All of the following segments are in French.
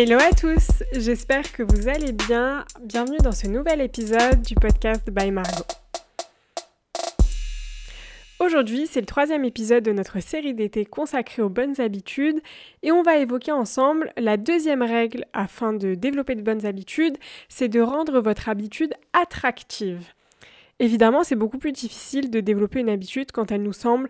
Hello à tous, j'espère que vous allez bien. Bienvenue dans ce nouvel épisode du podcast By Margot. Aujourd'hui, c'est le troisième épisode de notre série d'été consacrée aux bonnes habitudes et on va évoquer ensemble la deuxième règle afin de développer de bonnes habitudes, c'est de rendre votre habitude attractive. Évidemment, c'est beaucoup plus difficile de développer une habitude quand elle nous semble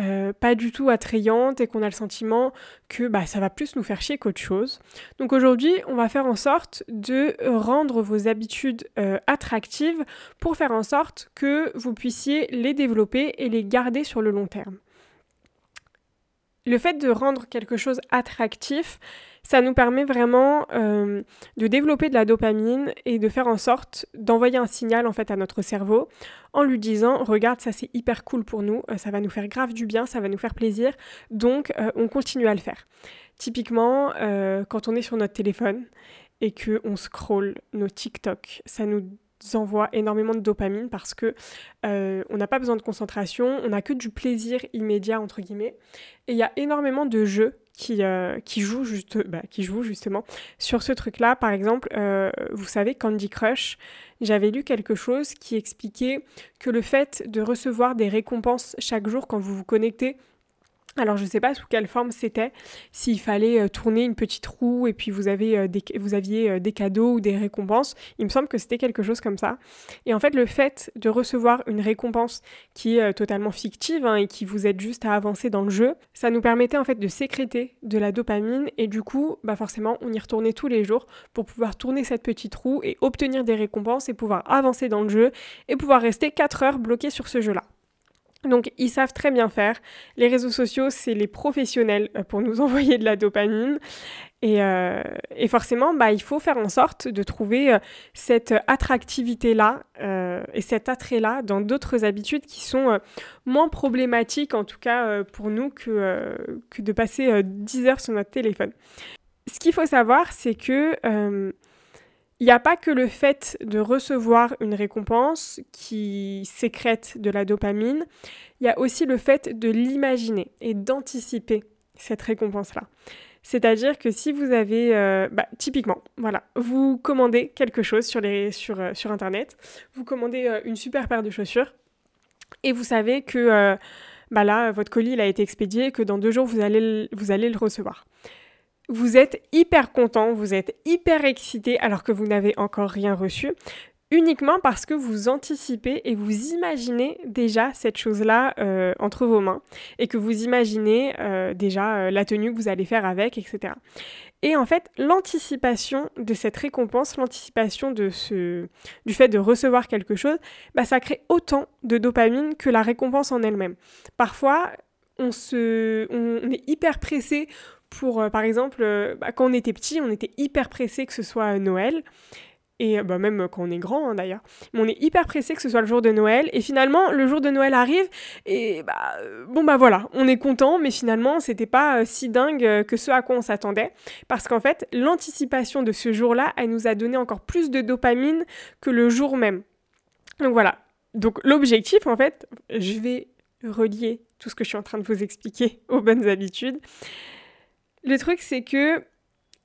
euh, pas du tout attrayante et qu'on a le sentiment que bah, ça va plus nous faire chier qu'autre chose. Donc aujourd'hui, on va faire en sorte de rendre vos habitudes euh, attractives pour faire en sorte que vous puissiez les développer et les garder sur le long terme. Le fait de rendre quelque chose attractif, ça nous permet vraiment euh, de développer de la dopamine et de faire en sorte d'envoyer un signal en fait à notre cerveau en lui disant regarde ça c'est hyper cool pour nous, euh, ça va nous faire grave du bien, ça va nous faire plaisir, donc euh, on continue à le faire. Typiquement quand on est sur notre téléphone et que on scrolle nos TikTok, ça nous envoie énormément de dopamine parce que on n'a pas besoin de concentration, on n'a que du plaisir immédiat entre guillemets. Et il y a énormément de jeux qui, euh, qui, joue juste, bah, qui justement sur ce truc-là. Par exemple, euh, vous savez, Candy Crush, j'avais lu quelque chose qui expliquait que le fait de recevoir des récompenses chaque jour quand vous vous connectez alors je ne sais pas sous quelle forme c'était, s'il fallait euh, tourner une petite roue et puis vous, avez, euh, des, vous aviez euh, des cadeaux ou des récompenses. Il me semble que c'était quelque chose comme ça. Et en fait le fait de recevoir une récompense qui est totalement fictive hein, et qui vous aide juste à avancer dans le jeu, ça nous permettait en fait de sécréter de la dopamine et du coup bah forcément on y retournait tous les jours pour pouvoir tourner cette petite roue et obtenir des récompenses et pouvoir avancer dans le jeu et pouvoir rester 4 heures bloqué sur ce jeu-là. Donc ils savent très bien faire. Les réseaux sociaux, c'est les professionnels euh, pour nous envoyer de la dopamine. Et, euh, forcément, bah, il faut faire en sorte de trouver euh, cette attractivité-là et cet attrait-là dans d'autres habitudes qui sont moins problématiques, en tout cas pour nous, que, que de passer 10 heures sur notre téléphone. Ce qu'il faut savoir, c'est que il n'y a pas que le fait de recevoir une récompense qui sécrète de la dopamine, il y a aussi le fait de l'imaginer et d'anticiper cette récompense-là. C'est-à-dire que si vous avez, euh, bah, typiquement, voilà, vous commandez quelque chose sur, les, sur, euh, sur Internet, vous commandez euh, une super paire de chaussures, et vous savez que bah là, votre colis a été expédié, que dans deux jours, vous allez, vous allez le recevoir vous êtes hyper content, vous êtes hyper excité alors que vous n'avez encore rien reçu, uniquement parce que vous anticipez et vous imaginez déjà cette chose-là euh, entre vos mains et que vous imaginez euh, déjà euh, la tenue que vous allez faire avec, etc. Et en fait, l'anticipation de cette récompense, l'anticipation de ce, du fait de recevoir quelque chose, bah, ça crée autant de dopamine que la récompense en elle-même. Parfois, on, se, on est hyper pressé pour, euh, par exemple, euh, bah, quand on était petit, on était hyper pressé que ce soit Noël. Et bah, même quand on est grand hein, d'ailleurs. Mais on est hyper pressé que ce soit le jour de Noël. Et finalement, le jour de Noël arrive. Et bah, euh, bon, bah voilà, on est content. Mais finalement, c'était pas si dingue que ce à quoi on s'attendait. Parce qu'en fait, l'anticipation de ce jour-là, elle nous a donné encore plus de dopamine que le jour même. Donc voilà. Donc l'objectif, en fait, je vais relier tout ce que je suis en train de vous expliquer aux bonnes habitudes. Le truc, c'est que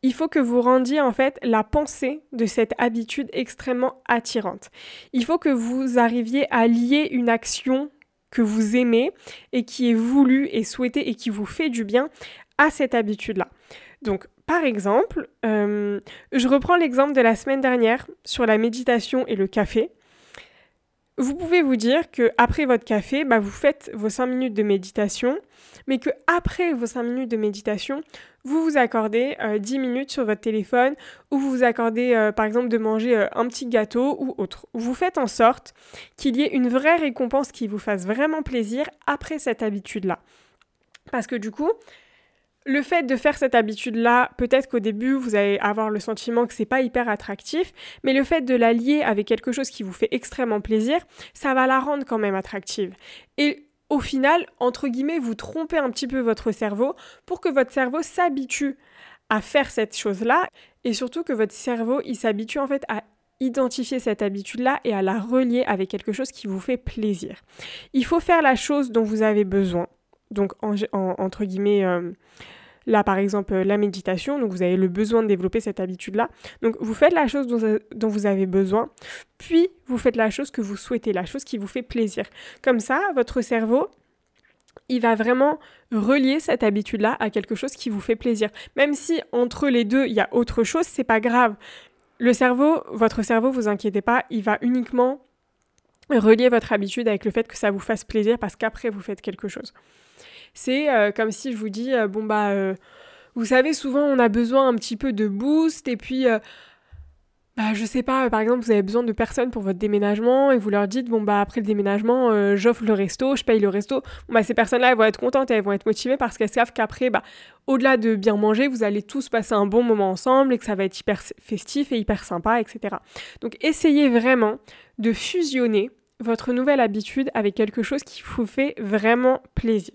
il faut que vous rendiez en fait la pensée de cette habitude extrêmement attirante. Il faut que vous arriviez à lier une action que vous aimez et qui est voulue et souhaitée et qui vous fait du bien à cette habitude-là. Donc, par exemple, euh, je reprends l'exemple de la semaine dernière sur la méditation et le café. Vous pouvez vous dire que après votre café, bah, vous faites vos 5 minutes de méditation, mais que après vos 5 minutes de méditation, vous vous accordez 10 euh, minutes sur votre téléphone ou vous vous accordez euh, par exemple de manger euh, un petit gâteau ou autre. Vous faites en sorte qu'il y ait une vraie récompense qui vous fasse vraiment plaisir après cette habitude-là. Parce que du coup, le fait de faire cette habitude-là, peut-être qu'au début, vous allez avoir le sentiment que c'est pas hyper attractif, mais le fait de la lier avec quelque chose qui vous fait extrêmement plaisir, ça va la rendre quand même attractive. Et au final, entre guillemets, vous trompez un petit peu votre cerveau pour que votre cerveau s'habitue à faire cette chose-là et surtout que votre cerveau, il s'habitue en fait à identifier cette habitude-là et à la relier avec quelque chose qui vous fait plaisir. Il faut faire la chose dont vous avez besoin. Donc, entre guillemets, euh, là par exemple la méditation, donc vous avez le besoin de développer cette habitude-là. Donc vous faites la chose dont, vous avez besoin, puis vous faites la chose que vous souhaitez, la chose qui vous fait plaisir. Comme ça, votre cerveau, il va vraiment relier cette habitude-là à quelque chose qui vous fait plaisir. Même si entre les deux, il y a autre chose, c'est pas grave. Le cerveau, votre cerveau, vous inquiétez pas, il va uniquement relier votre habitude avec le fait que ça vous fasse plaisir parce qu'après vous faites quelque chose. C'est euh, comme si je vous dis, euh, bon bah, euh, vous savez, souvent on a besoin un petit peu de boost et puis bah, je sais pas, par exemple, vous avez besoin de personnes pour votre déménagement et vous leur dites, bon, bah, après le déménagement, j'offre le resto, je paye le resto. Bon, bah, ces personnes-là, elles vont être contentes et elles vont être motivées parce qu'elles savent qu'après, bah, au-delà de bien manger, vous allez tous passer un bon moment ensemble et que ça va être hyper festif et hyper sympa, etc. Donc, essayez vraiment de fusionner votre nouvelle habitude avec quelque chose qui vous fait vraiment plaisir.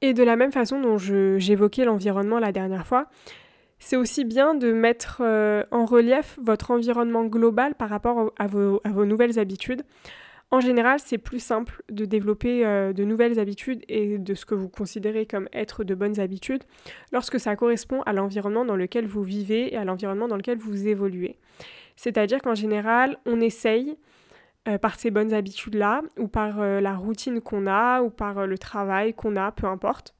Et de la même façon dont j'évoquais l'environnement la dernière fois, c'est aussi bien de mettre euh, en relief votre environnement global par rapport à, vos, nouvelles habitudes. En général, c'est plus simple de développer euh, de nouvelles habitudes et de ce que vous considérez comme être de bonnes habitudes lorsque ça correspond à l'environnement dans lequel vous vivez et à l'environnement dans lequel vous évoluez. C'est-à-dire qu'en général, on essaye euh, par ces bonnes habitudes-là, ou par la routine qu'on a, ou par le travail qu'on a, peu importe,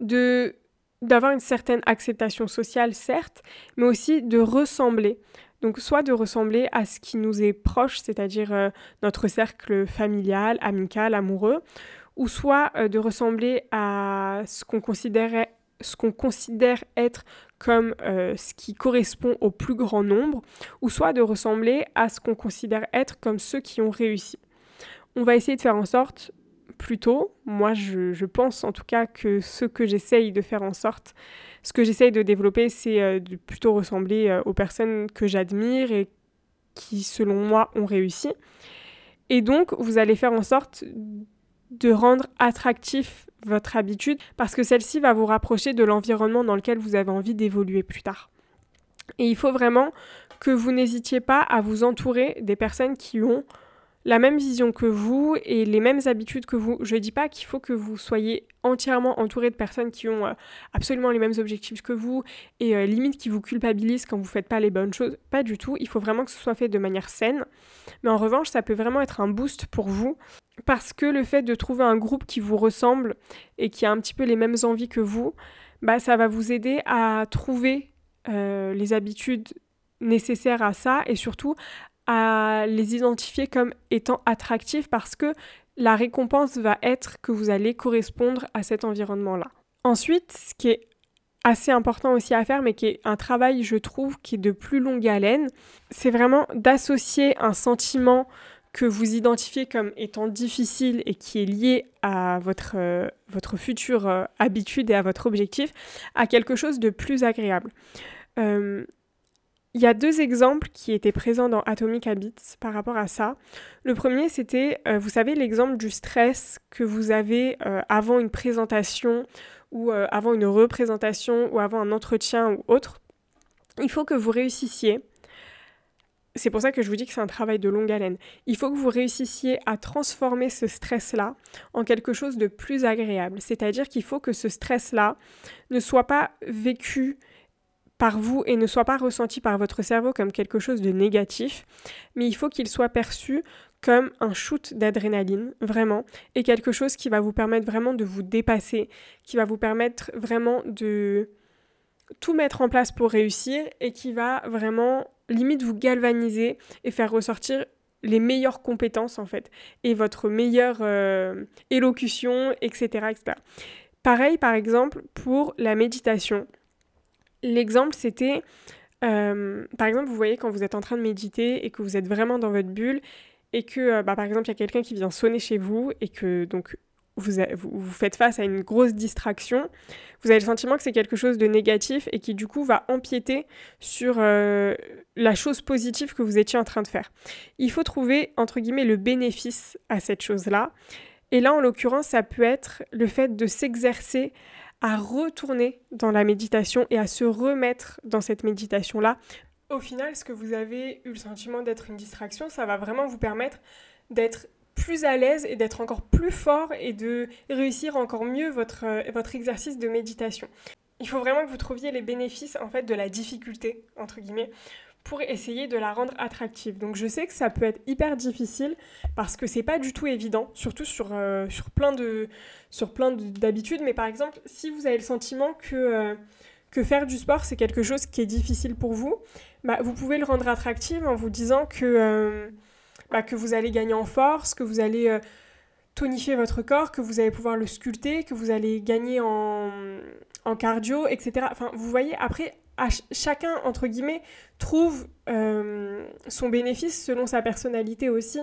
de d'avoir une certaine acceptation sociale, certes, mais aussi de ressembler. Donc soit de ressembler à ce qui nous est proche, c'est-à-dire euh, notre cercle familial, amical, amoureux, ou soit euh, de ressembler à ce qu'on considère, ce qu'on considère être comme euh, ce qui correspond au plus grand nombre, ou soit de ressembler à ce qu'on considère être comme ceux qui ont réussi. On va essayer de faire en sorte plutôt. Moi, je, pense en tout cas que ce que j'essaye de faire en sorte, ce que j'essaye de développer, c'est euh, de plutôt ressembler euh, aux personnes que j'admire et qui, selon moi, ont réussi. Et donc, vous allez faire en sorte de rendre attractif votre habitude parce que celle-ci va vous rapprocher de l'environnement dans lequel vous avez envie d'évoluer plus tard. Et il faut vraiment que vous n'hésitiez pas à vous entourer des personnes qui ont la même vision que vous et les mêmes habitudes que vous. Je ne dis pas qu'il faut que vous soyez entièrement entouré de personnes qui ont euh, absolument les mêmes objectifs que vous et euh, limite qui vous culpabilisent quand vous ne faites pas les bonnes choses. Pas du tout. Il faut vraiment que ce soit fait de manière saine. Mais en revanche, ça peut vraiment être un boost pour vous parce que le fait de trouver un groupe qui vous ressemble et qui a un petit peu les mêmes envies que vous, bah, ça va vous aider à trouver euh, les habitudes nécessaires à ça et surtout à les identifier comme étant attractifs parce que la récompense va être que vous allez correspondre à cet environnement-là. Ensuite, ce qui est assez important aussi à faire, mais qui est un travail, je trouve, qui est de plus longue haleine, c'est vraiment d'associer un sentiment que vous identifiez comme étant difficile et qui est lié à votre, euh, votre future euh, habitude et à votre objectif, à quelque chose de plus agréable. Euh, il y a deux exemples qui étaient présents dans Atomic Habits par rapport à ça. Le premier, c'était, vous savez, l'exemple du stress que vous avez avant une présentation ou avant une représentation ou avant un entretien ou autre. Il faut que vous réussissiez. C'est pour ça que je vous dis que c'est un travail de longue haleine. Il faut que vous réussissiez à transformer ce stress-là en quelque chose de plus agréable. C'est-à-dire qu'il faut que ce stress-là ne soit pas vécu par vous et ne soit pas ressenti par votre cerveau comme quelque chose de négatif, mais il faut qu'il soit perçu comme un shoot d'adrénaline, vraiment, et quelque chose qui va vous permettre vraiment de vous dépasser, qui va vous permettre vraiment de tout mettre en place pour réussir et qui va vraiment limite vous galvaniser et faire ressortir les meilleures compétences en fait et votre meilleure euh, élocution, etc., etc. Pareil par exemple pour la méditation. L'exemple, c'était, euh, par exemple, vous voyez quand vous êtes en train de méditer et que vous êtes vraiment dans votre bulle et que, euh, bah, par exemple, il y a quelqu'un qui vient sonner chez vous et que donc vous, faites face à une grosse distraction, vous avez le sentiment que c'est quelque chose de négatif et qui du coup va empiéter sur euh, la chose positive que vous étiez en train de faire. Il faut trouver, entre guillemets, le bénéfice à cette chose-là. Et là, en l'occurrence, ça peut être le fait de s'exercer à retourner dans la méditation et à se remettre dans cette méditation-là. Au final, ce que vous avez eu le sentiment d'être une distraction, ça va vraiment vous permettre d'être plus à l'aise et d'être encore plus fort et de réussir encore mieux votre, euh, votre exercice de méditation. Il faut vraiment que vous trouviez les bénéfices en fait de la difficulté entre guillemets pour essayer de la rendre attractive. Donc je sais que ça peut être hyper difficile parce que c'est pas du tout évident, surtout sur, euh, sur plein de sur plein d'habitudes. Mais par exemple, si vous avez le sentiment que euh, que faire du sport c'est quelque chose qui est difficile pour vous, bah, vous pouvez le rendre attractif en vous disant que bah, que vous allez gagner en force, que vous allez tonifier votre corps, que vous allez pouvoir le sculpter, que vous allez gagner en, en cardio, etc. Enfin, vous voyez, après, chacun, entre guillemets, trouve euh, son bénéfice selon sa personnalité aussi.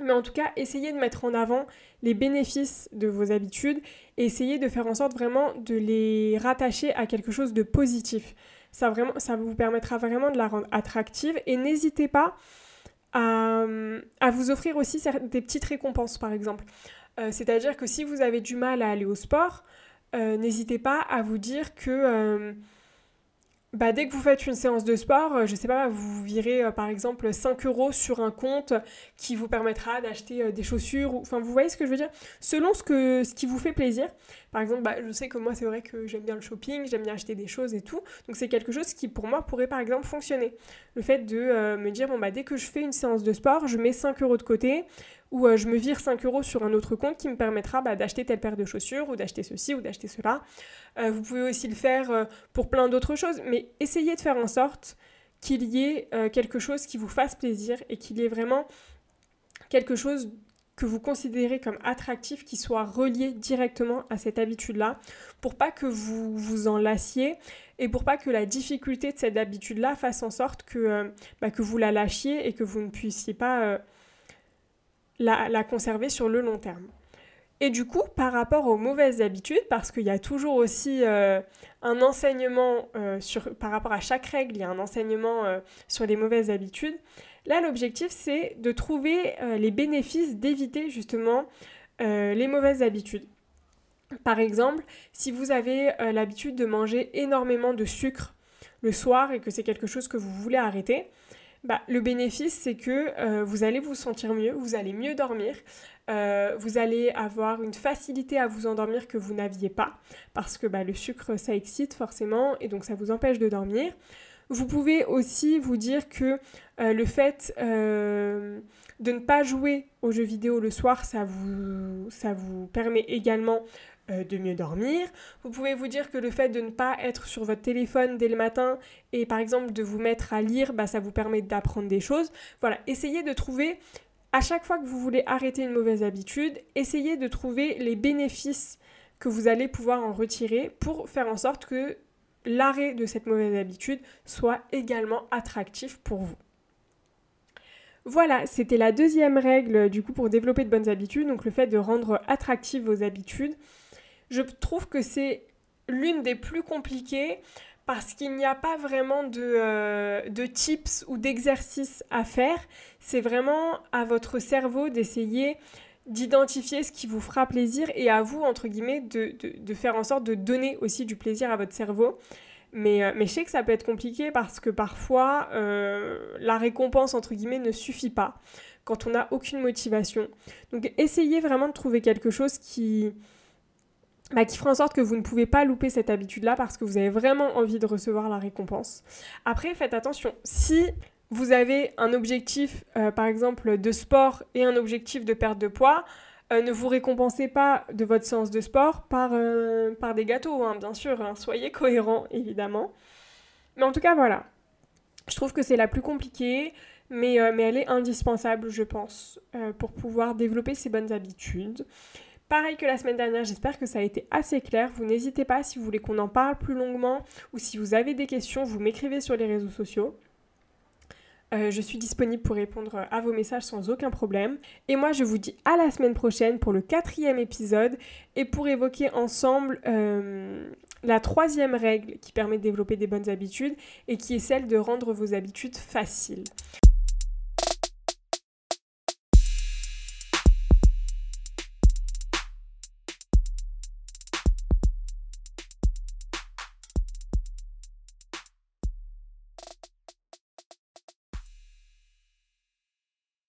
Mais en tout cas, essayez de mettre en avant les bénéfices de vos habitudes et essayez de faire en sorte vraiment de les rattacher à quelque chose de positif. Ça, vraiment, ça vous permettra vraiment de la rendre attractive et n'hésitez pas à, vous offrir aussi des petites récompenses, par exemple. Euh, c'est-à-dire que si vous avez du mal à aller au sport, euh, n'hésitez pas à vous dire que bah, dès que vous faites une séance de sport, euh, je sais pas, vous virez euh, par exemple 5 euros sur un compte qui vous permettra d'acheter euh, des chaussures. Enfin, vous voyez ce que je veux dire? Selon ce, que, ce qui vous fait plaisir. Par exemple, bah, je sais que moi, c'est vrai que j'aime bien le shopping, j'aime bien acheter des choses et tout. Donc, c'est quelque chose qui, pour moi, pourrait par exemple fonctionner. Le fait de me dire, bon, bah, dès que je fais une séance de sport, je mets 5 euros de côté ou je me vire 5 euros sur un autre compte qui me permettra bah, d'acheter telle paire de chaussures ou d'acheter ceci ou d'acheter cela. Euh, vous pouvez aussi le faire euh, pour plein d'autres choses, mais essayez de faire en sorte qu'il y ait euh, quelque chose qui vous fasse plaisir et qu'il y ait vraiment quelque chose que vous considérez comme attractif qui soit relié directement à cette habitude-là pour pas que vous vous en lassiez et pour pas que la difficulté de cette habitude-là fasse en sorte que, bah, que vous la lâchiez et que vous ne puissiez pas la, conserver sur le long terme. Et du coup, par rapport aux mauvaises habitudes, parce qu'il y a toujours aussi euh, un enseignement euh, sur, par rapport à chaque règle, il y a un enseignement euh, sur les mauvaises habitudes. Là, l'objectif, c'est de trouver les bénéfices d'éviter justement les mauvaises habitudes. Par exemple, si vous avez l'habitude de manger énormément de sucre le soir et que c'est quelque chose que vous voulez arrêter, bah, le bénéfice, c'est que vous allez vous sentir mieux, vous allez mieux dormir, euh, vous allez avoir une facilité à vous endormir que vous n'aviez pas, parce que bah, le sucre, ça excite forcément, et donc ça vous empêche de dormir. Vous pouvez aussi vous dire que euh, le fait euh, de ne pas jouer aux jeux vidéo le soir, ça vous, ça vous permet également de mieux dormir. Vous pouvez vous dire que le fait de ne pas être sur votre téléphone dès le matin et par exemple de vous mettre à lire, bah, ça vous permet d'apprendre des choses. Voilà, essayez de trouver à chaque fois que vous voulez arrêter une mauvaise habitude, essayez de trouver les bénéfices que vous allez pouvoir en retirer pour faire en sorte que l'arrêt de cette mauvaise habitude soit également attractif pour vous. Voilà, c'était la deuxième règle du coup pour développer de bonnes habitudes, donc le fait de rendre attractives vos habitudes. Je trouve que c'est l'une des plus compliquées parce qu'il n'y a pas vraiment de, euh, de tips ou d'exercices à faire. C'est vraiment à votre cerveau d'essayer d'identifier ce qui vous fera plaisir et à vous, entre guillemets, de, de, faire en sorte de donner aussi du plaisir à votre cerveau. Mais, euh, mais je sais que ça peut être compliqué parce que parfois, euh, la récompense, entre guillemets, ne suffit pas quand on n'a aucune motivation. Donc essayez vraiment de trouver quelque chose qui, bah, qui fera en sorte que vous ne pouvez pas louper cette habitude-là parce que vous avez vraiment envie de recevoir la récompense. Après, faites attention, si vous avez un objectif, euh, par exemple, de sport et un objectif de perte de poids, euh, ne vous récompensez pas de votre séance de sport par, euh, par des gâteaux, hein, bien sûr, hein. soyez cohérents, évidemment. Mais en tout cas, voilà. Je trouve que c'est la plus compliquée, mais, mais elle est indispensable, je pense, pour pouvoir développer ces bonnes habitudes. Pareil que la semaine dernière, j'espère que ça a été assez clair. Vous n'hésitez pas si vous voulez qu'on en parle plus longuement ou si vous avez des questions, vous m'écrivez sur les réseaux sociaux. Euh, je suis disponible pour répondre à vos messages sans aucun problème. Et moi, je vous dis à la semaine prochaine pour le quatrième épisode et pour évoquer ensemble euh, la troisième règle qui permet de développer des bonnes habitudes et qui est celle de rendre vos habitudes faciles.